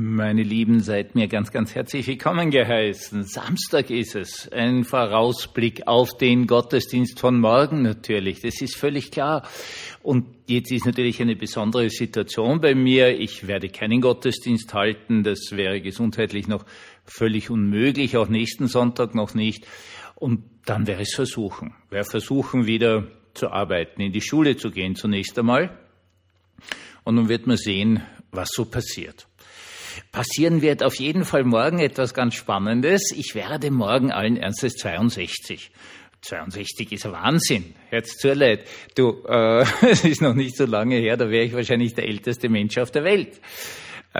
Meine Lieben, seid mir ganz, ganz herzlich willkommen geheißen. Samstag ist es. Ein Vorausblick auf den Gottesdienst von morgen natürlich. Das ist völlig klar. Und jetzt ist natürlich eine besondere Situation bei mir. Ich werde keinen Gottesdienst halten. Das wäre gesundheitlich noch völlig unmöglich. Auch nächsten Sonntag noch nicht. Und dann wäre es versuchen. Wäre versuchen, wieder zu arbeiten, in die Schule zu gehen zunächst einmal. Und nun wird man sehen, was so passiert. Passieren wird auf jeden Fall morgen etwas ganz Spannendes. Ich werde morgen allen Ernstes 62. 62 ist ein Wahnsinn. Herz zur Leid. Du, äh, es ist noch nicht so lange her, da wäre ich wahrscheinlich der älteste Mensch auf der Welt.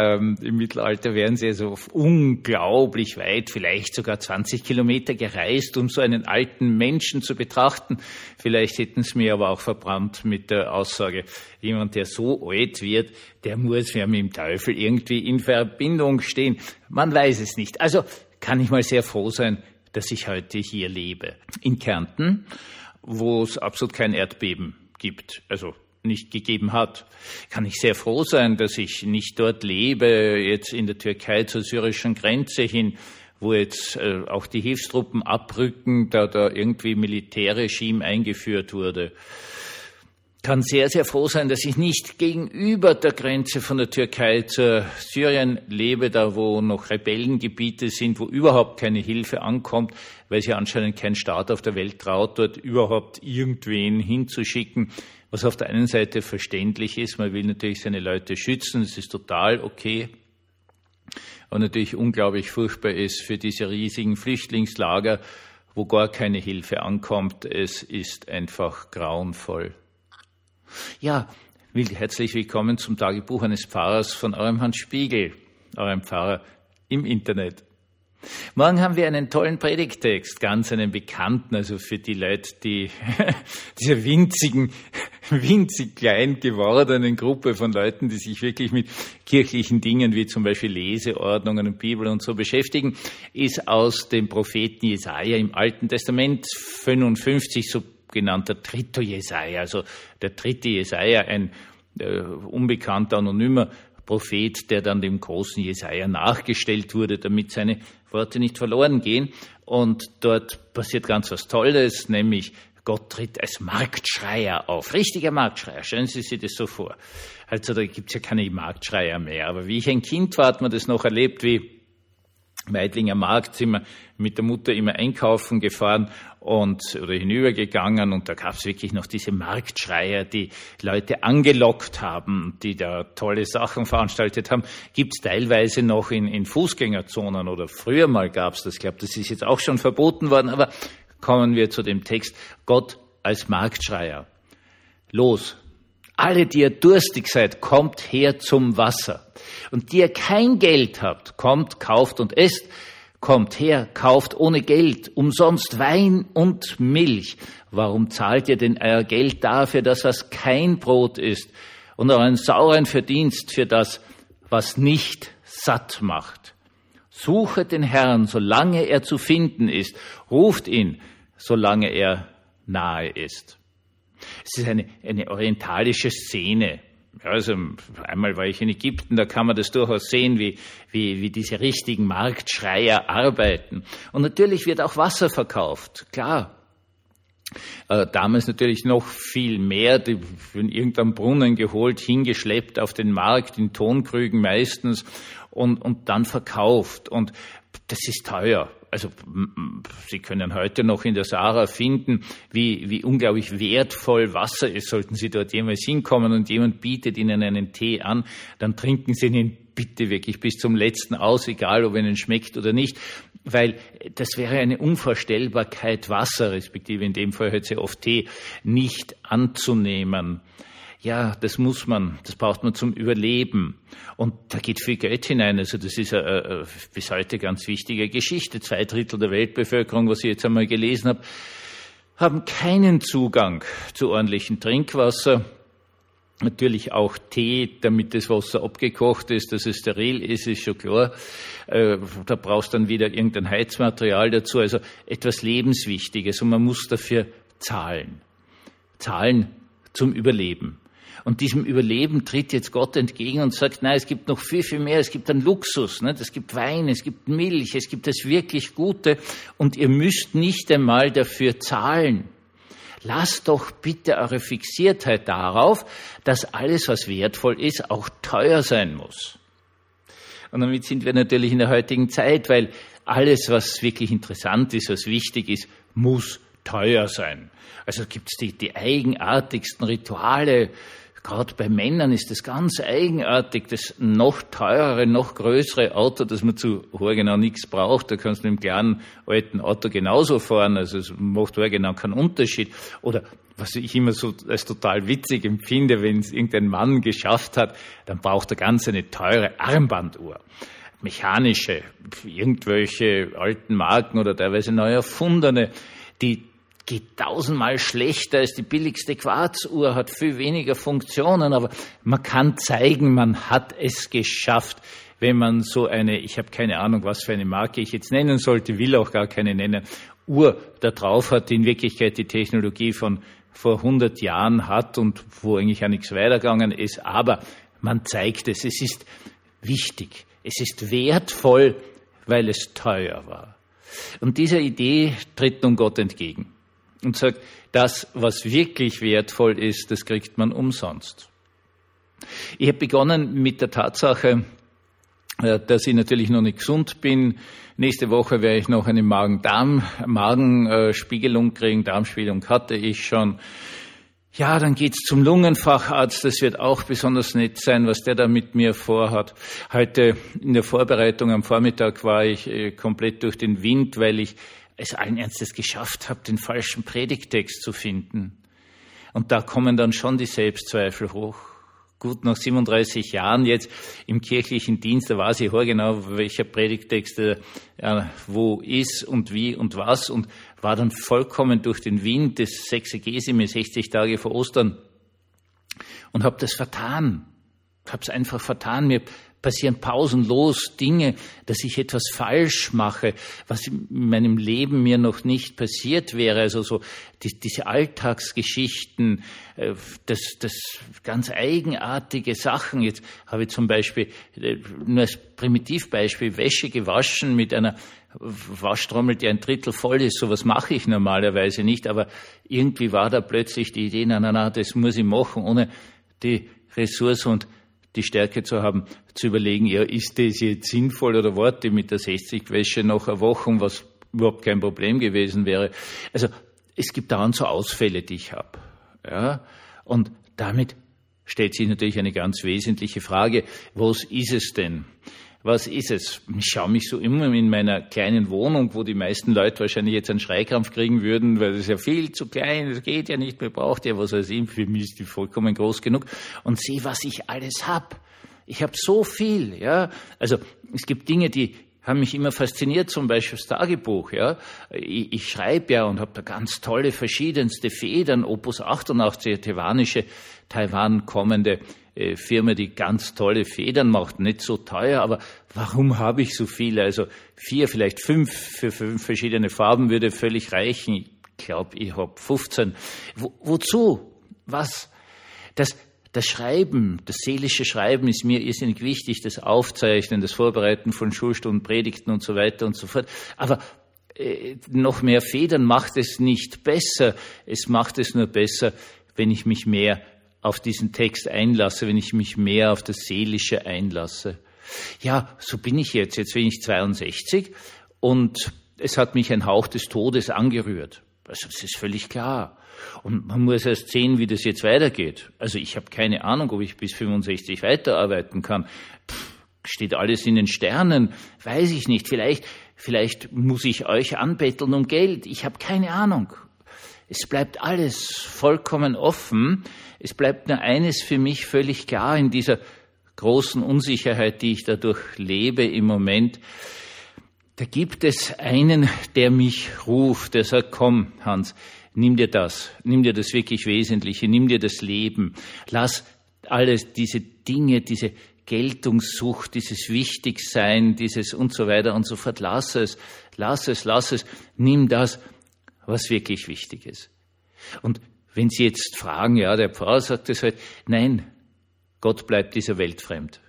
Ähm, Im Mittelalter wären sie also unglaublich weit, vielleicht sogar 20 Kilometer gereist, um so einen alten Menschen zu betrachten. Vielleicht hätten sie mir aber auch verbrannt mit der Aussage, jemand, der so alt wird, der muss ja mit dem Teufel irgendwie in Verbindung stehen. Man weiß es nicht. Also kann ich mal sehr froh sein, dass ich heute hier lebe. In Kärnten, wo es absolut kein Erdbeben gibt. Also nicht gegeben hat. Kann ich sehr froh sein, dass ich nicht dort lebe, jetzt in der Türkei zur syrischen Grenze hin, wo jetzt äh, auch die Hilfstruppen abrücken, da da irgendwie Militärregime eingeführt wurde. Kann sehr, sehr froh sein, dass ich nicht gegenüber der Grenze von der Türkei zu Syrien lebe, da wo noch Rebellengebiete sind, wo überhaupt keine Hilfe ankommt, weil sich anscheinend kein Staat auf der Welt traut, dort überhaupt irgendwen hinzuschicken was auf der einen Seite verständlich ist, man will natürlich seine Leute schützen, das ist total okay, und natürlich unglaublich furchtbar ist für diese riesigen Flüchtlingslager, wo gar keine Hilfe ankommt. Es ist einfach grauenvoll. Ja, herzlich willkommen zum Tagebuch eines Pfarrers von eurem Hans Spiegel, eurem Pfarrer im Internet. Morgen haben wir einen tollen Predigtext, ganz einen bekannten, also für die Leute, die dieser winzigen, winzig klein gewordenen Gruppe von Leuten, die sich wirklich mit kirchlichen Dingen wie zum Beispiel Leseordnungen und Bibel und so beschäftigen, ist aus dem Propheten Jesaja im Alten Testament 55 sogenannter dritter Jesaja, also der dritte Jesaja, ein äh, unbekannter, anonymer Prophet, der dann dem großen Jesaja nachgestellt wurde, damit seine Worte nicht verloren gehen. Und dort passiert ganz was Tolles, nämlich Gott tritt als Marktschreier auf. Richtiger Marktschreier. Stellen Sie sich das so vor. Also da gibt's ja keine Marktschreier mehr. Aber wie ich ein Kind war, hat man das noch erlebt, wie Meidlinger Markt sind mit der Mutter immer einkaufen gefahren und oder hinübergegangen und da gab es wirklich noch diese Marktschreier, die Leute angelockt haben, die da tolle Sachen veranstaltet haben. Gibt es teilweise noch in, in Fußgängerzonen oder früher mal gab es das. Ich glaube, das ist jetzt auch schon verboten worden, aber kommen wir zu dem Text. Gott als Marktschreier. Los, alle, die ihr durstig seid, kommt her zum Wasser. Und die ihr kein Geld habt, kommt, kauft und esst. Kommt her, kauft ohne Geld, umsonst Wein und Milch. Warum zahlt ihr denn euer Geld dafür, dass das kein Brot ist und euren sauren Verdienst für das, was nicht satt macht? Suchet den Herrn, solange er zu finden ist. Ruft ihn, solange er nahe ist. Es ist eine, eine orientalische Szene. Also einmal war ich in Ägypten, da kann man das durchaus sehen, wie, wie, wie diese richtigen Marktschreier arbeiten. Und natürlich wird auch Wasser verkauft, klar. Äh, damals natürlich noch viel mehr, die von irgendeinem Brunnen geholt, hingeschleppt auf den Markt, in Tonkrügen meistens und, und dann verkauft. Und das ist teuer also Sie können heute noch in der Sahara finden, wie, wie unglaublich wertvoll Wasser ist. Sollten Sie dort jemals hinkommen und jemand bietet Ihnen einen Tee an, dann trinken Sie ihn bitte wirklich bis zum letzten aus, egal ob Ihnen schmeckt oder nicht, weil das wäre eine Unvorstellbarkeit, Wasser, respektive in dem Fall heute sehr oft Tee, nicht anzunehmen. Ja, das muss man, das braucht man zum Überleben. Und da geht viel Geld hinein. Also das ist eine, eine bis heute ganz wichtige Geschichte. Zwei Drittel der Weltbevölkerung, was ich jetzt einmal gelesen habe, haben keinen Zugang zu ordentlichem Trinkwasser. Natürlich auch Tee, damit das Wasser abgekocht ist, dass es steril ist, ist schon klar. Äh, da brauchst dann wieder irgendein Heizmaterial dazu, also etwas Lebenswichtiges und man muss dafür zahlen. Zahlen zum Überleben. Und diesem Überleben tritt jetzt Gott entgegen und sagt, nein, es gibt noch viel, viel mehr. Es gibt einen Luxus, ne? es gibt Wein, es gibt Milch, es gibt das wirklich Gute und ihr müsst nicht einmal dafür zahlen. Lasst doch bitte eure Fixiertheit darauf, dass alles, was wertvoll ist, auch teuer sein muss. Und damit sind wir natürlich in der heutigen Zeit, weil alles, was wirklich interessant ist, was wichtig ist, muss teuer sein. Also gibt es die, die eigenartigsten Rituale, Gerade bei Männern ist das ganz eigenartig, das noch teurere, noch größere Auto, das man zu genau nichts braucht. Da kannst du mit dem kleinen alten Auto genauso fahren. Also es macht genau keinen Unterschied. Oder was ich immer so als total witzig empfinde, wenn es irgendein Mann geschafft hat, dann braucht er ganz eine teure Armbanduhr mechanische, irgendwelche alten Marken oder teilweise neu erfundene, die geht tausendmal schlechter als die billigste Quarzuhr, hat viel weniger Funktionen, aber man kann zeigen, man hat es geschafft, wenn man so eine, ich habe keine Ahnung, was für eine Marke ich jetzt nennen sollte, will auch gar keine nennen, Uhr da drauf hat, die in Wirklichkeit die Technologie von vor 100 Jahren hat und wo eigentlich auch nichts weitergegangen ist, aber man zeigt es, es ist wichtig, es ist wertvoll, weil es teuer war. Und dieser Idee tritt nun Gott entgegen und sagt, das, was wirklich wertvoll ist, das kriegt man umsonst. Ich habe begonnen mit der Tatsache, äh, dass ich natürlich noch nicht gesund bin. Nächste Woche werde ich noch eine Magen-Darm-Magenspiegelung kriegen. Darmspiegelung hatte ich schon. Ja, dann geht's zum Lungenfacharzt. Das wird auch besonders nett sein, was der da mit mir vorhat. Heute in der Vorbereitung am Vormittag war ich äh, komplett durch den Wind, weil ich es allen Ernstes geschafft habe, den falschen Predigtext zu finden. Und da kommen dann schon die Selbstzweifel hoch. Gut, nach 37 Jahren jetzt im kirchlichen Dienst, da weiß ich genau, welcher Predigtext äh, wo ist und wie und was und war dann vollkommen durch den Wind des Sexegesi mir 60 Tage vor Ostern und habe das vertan. Habe es einfach vertan. Mir passieren pausenlos Dinge, dass ich etwas falsch mache, was in meinem Leben mir noch nicht passiert wäre. Also so die, diese Alltagsgeschichten, äh, das, das ganz eigenartige Sachen. Jetzt habe ich zum Beispiel, äh, nur als Primitivbeispiel, Wäsche gewaschen mit einer Waschtrommel, die ein Drittel voll ist. Sowas mache ich normalerweise nicht, aber irgendwie war da plötzlich die Idee, na, na, na, das muss ich machen, ohne die Ressource und die Stärke zu haben, zu überlegen, ja, ist das jetzt sinnvoll oder warte mit der 60-Wäsche noch eine Woche, was überhaupt kein Problem gewesen wäre. Also es gibt dauernd so Ausfälle, die ich habe. Ja? Und damit stellt sich natürlich eine ganz wesentliche Frage, was ist es denn? Was ist es? Ich schaue mich so immer in meiner kleinen Wohnung, wo die meisten Leute wahrscheinlich jetzt einen Schreikrampf kriegen würden, weil es ja viel zu klein, das geht ja nicht, man braucht ja was weiß ich, für mich ist die vollkommen groß genug und sehe, was ich alles hab. Ich habe so viel, ja. Also es gibt Dinge, die haben mich immer fasziniert, zum Beispiel das Tagebuch. Ja. Ich, ich schreibe ja und habe da ganz tolle verschiedenste Federn, Opus 88, taiwanische, Taiwan kommende äh, Firma, die ganz tolle Federn macht, nicht so teuer, aber warum habe ich so viele? Also vier, vielleicht fünf für fünf verschiedene Farben würde völlig reichen. Ich glaube, ich habe 15. Wo, wozu? Was? Das, das Schreiben, das seelische Schreiben ist mir irrsinnig wichtig, das Aufzeichnen, das Vorbereiten von Schulstunden, Predigten und so weiter und so fort. Aber äh, noch mehr Federn macht es nicht besser. Es macht es nur besser, wenn ich mich mehr auf diesen Text einlasse, wenn ich mich mehr auf das Seelische einlasse. Ja, so bin ich jetzt. Jetzt bin ich 62 und es hat mich ein Hauch des Todes angerührt. Also das ist völlig klar. Und man muss erst sehen, wie das jetzt weitergeht. Also ich habe keine Ahnung, ob ich bis 65 weiterarbeiten kann. Pff, steht alles in den Sternen, weiß ich nicht. Vielleicht, vielleicht muss ich euch anbetteln um Geld. Ich habe keine Ahnung. Es bleibt alles vollkommen offen. Es bleibt nur eines für mich völlig klar in dieser großen Unsicherheit, die ich dadurch lebe im Moment. Da gibt es einen, der mich ruft, der sagt, komm, Hans, nimm dir das, nimm dir das wirklich Wesentliche, nimm dir das Leben, lass alles diese Dinge, diese Geltungssucht, dieses Wichtigsein, dieses und so weiter und so fort, lass es, lass es, lass es, nimm das, was wirklich wichtig ist. Und wenn Sie jetzt fragen, ja, der Pfarrer sagt es halt, nein, Gott bleibt dieser Welt fremd.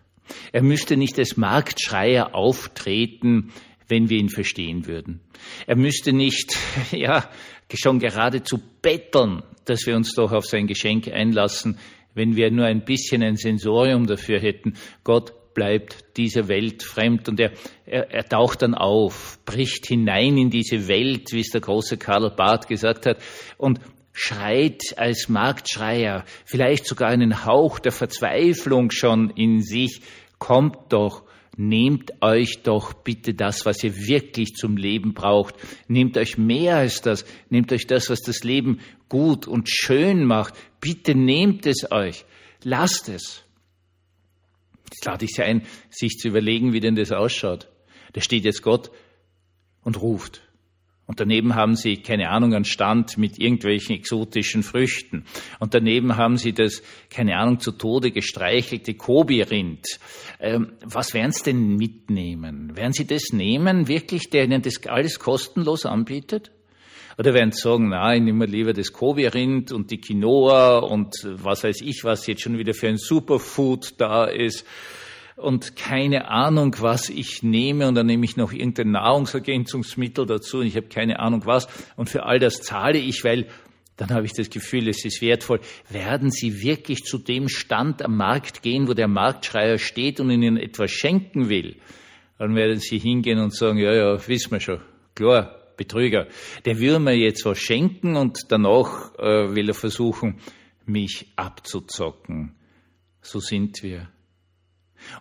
Er müsste nicht als Marktschreier auftreten, wenn wir ihn verstehen würden. Er müsste nicht, ja, schon geradezu betteln, dass wir uns doch auf sein Geschenk einlassen, wenn wir nur ein bisschen ein Sensorium dafür hätten. Gott bleibt dieser Welt fremd und er, er, er taucht dann auf, bricht hinein in diese Welt, wie es der große Karl Barth gesagt hat, und schreit als Marktschreier, vielleicht sogar einen Hauch der Verzweiflung schon in sich, kommt doch, nehmt euch doch bitte das, was ihr wirklich zum Leben braucht. Nehmt euch mehr als das. Nehmt euch das, was das Leben gut und schön macht. Bitte nehmt es euch. Lasst es. Jetzt lade ich Sie ein, sich zu überlegen, wie denn das ausschaut. Da steht jetzt Gott und ruft. Und daneben haben sie, keine Ahnung, einen Stand mit irgendwelchen exotischen Früchten. Und daneben haben sie das, keine Ahnung, zu Tode gestreichelte Kobi-Rind. Ähm, was werden sie denn mitnehmen? Werden sie das nehmen, wirklich, der ihnen das alles kostenlos anbietet? Oder werden sie sagen, ich nehme lieber das Kobi-Rind und die Quinoa und was weiß ich, was jetzt schon wieder für ein Superfood da ist. Und keine Ahnung, was ich nehme. Und dann nehme ich noch irgendein Nahrungsergänzungsmittel dazu und ich habe keine Ahnung was. Und für all das zahle ich, weil dann habe ich das Gefühl, es ist wertvoll. Werden Sie wirklich zu dem Stand am Markt gehen, wo der Marktschreier steht und Ihnen etwas schenken will? Dann werden Sie hingehen und sagen, ja, ja, wissen wir schon, klar, Betrüger. Der will mir jetzt was schenken und danach äh, will er versuchen, mich abzuzocken. So sind wir.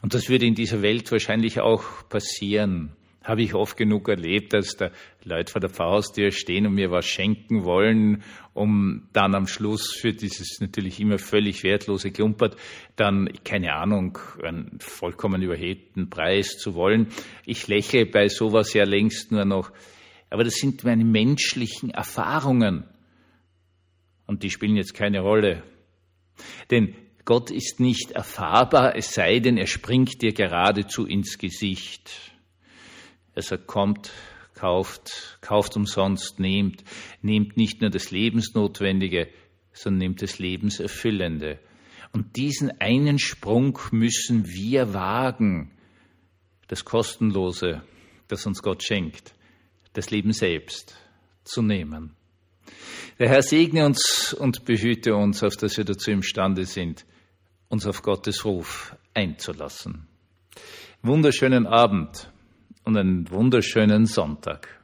Und das würde in dieser Welt wahrscheinlich auch passieren. Habe ich oft genug erlebt, dass da Leute vor der Pfarrhaustür stehen und mir was schenken wollen, um dann am Schluss für dieses natürlich immer völlig wertlose Klumpert dann, keine Ahnung, einen vollkommen überhebten Preis zu wollen. Ich lächle bei sowas ja längst nur noch. Aber das sind meine menschlichen Erfahrungen. Und die spielen jetzt keine Rolle. Denn Gott ist nicht erfahrbar, es sei denn, er springt dir geradezu ins Gesicht. Er sagt, kommt, kauft, kauft umsonst, nehmt, nehmt nicht nur das Lebensnotwendige, sondern nehmt das Lebenserfüllende. Und diesen einen Sprung müssen wir wagen, das Kostenlose, das uns Gott schenkt, das Leben selbst zu nehmen. Der Herr segne uns und behüte uns, auf dass wir dazu imstande sind uns auf Gottes Ruf einzulassen. Wunderschönen Abend und einen wunderschönen Sonntag.